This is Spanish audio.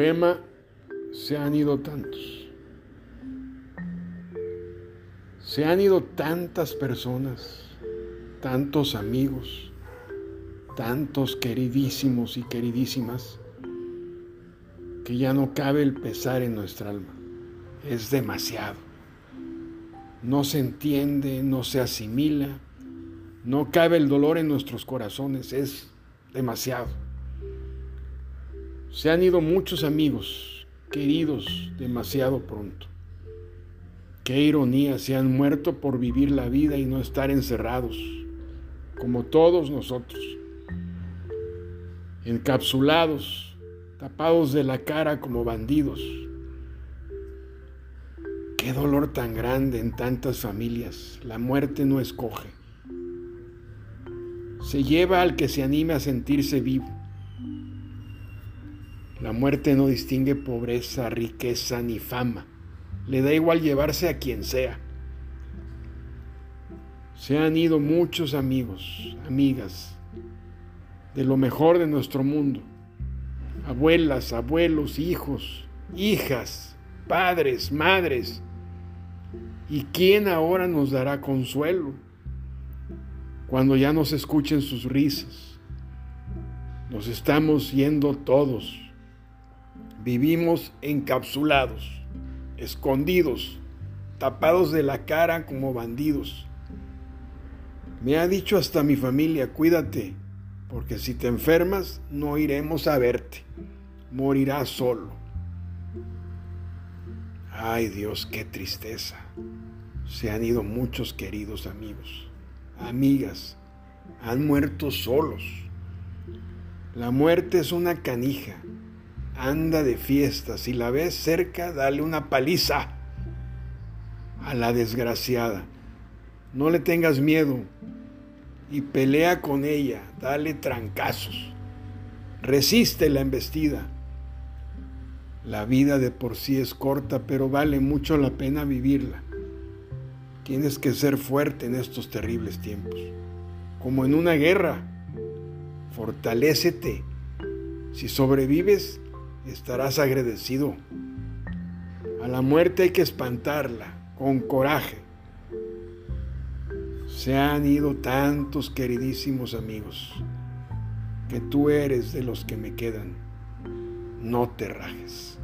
Emma, se han ido tantos. Se han ido tantas personas, tantos amigos, tantos queridísimos y queridísimas, que ya no cabe el pesar en nuestra alma. Es demasiado. No se entiende, no se asimila, no cabe el dolor en nuestros corazones, es demasiado. Se han ido muchos amigos, queridos, demasiado pronto. Qué ironía, se han muerto por vivir la vida y no estar encerrados, como todos nosotros encapsulados, tapados de la cara como bandidos. Qué dolor tan grande en tantas familias. La muerte no escoge. Se lleva al que se anime a sentirse vivo. La muerte no distingue pobreza, riqueza ni fama. Le da igual llevarse a quien sea. Se han ido muchos amigos, amigas, de lo mejor de nuestro mundo. Abuelas, abuelos, hijos, hijas, padres, madres. ¿Y quién ahora nos dará consuelo cuando ya no se escuchen sus risas? Nos estamos yendo todos. Vivimos encapsulados, escondidos, tapados de la cara como bandidos. Me ha dicho hasta mi familia, cuídate, porque si te enfermas no iremos a verte, morirás solo. Ay Dios, qué tristeza. Se han ido muchos queridos amigos, amigas, han muerto solos. La muerte es una canija, anda de fiesta, si la ves cerca, dale una paliza a la desgraciada. No le tengas miedo, y pelea con ella, dale trancazos, resiste la embestida. La vida de por sí es corta, pero vale mucho la pena vivirla. Tienes que ser fuerte en estos terribles tiempos, como en una guerra. Fortalécete. Si sobrevives, estarás agradecido. A la muerte hay que espantarla con coraje se han ido tantos queridísimos amigos que tú eres de los que me quedan. No te rajes.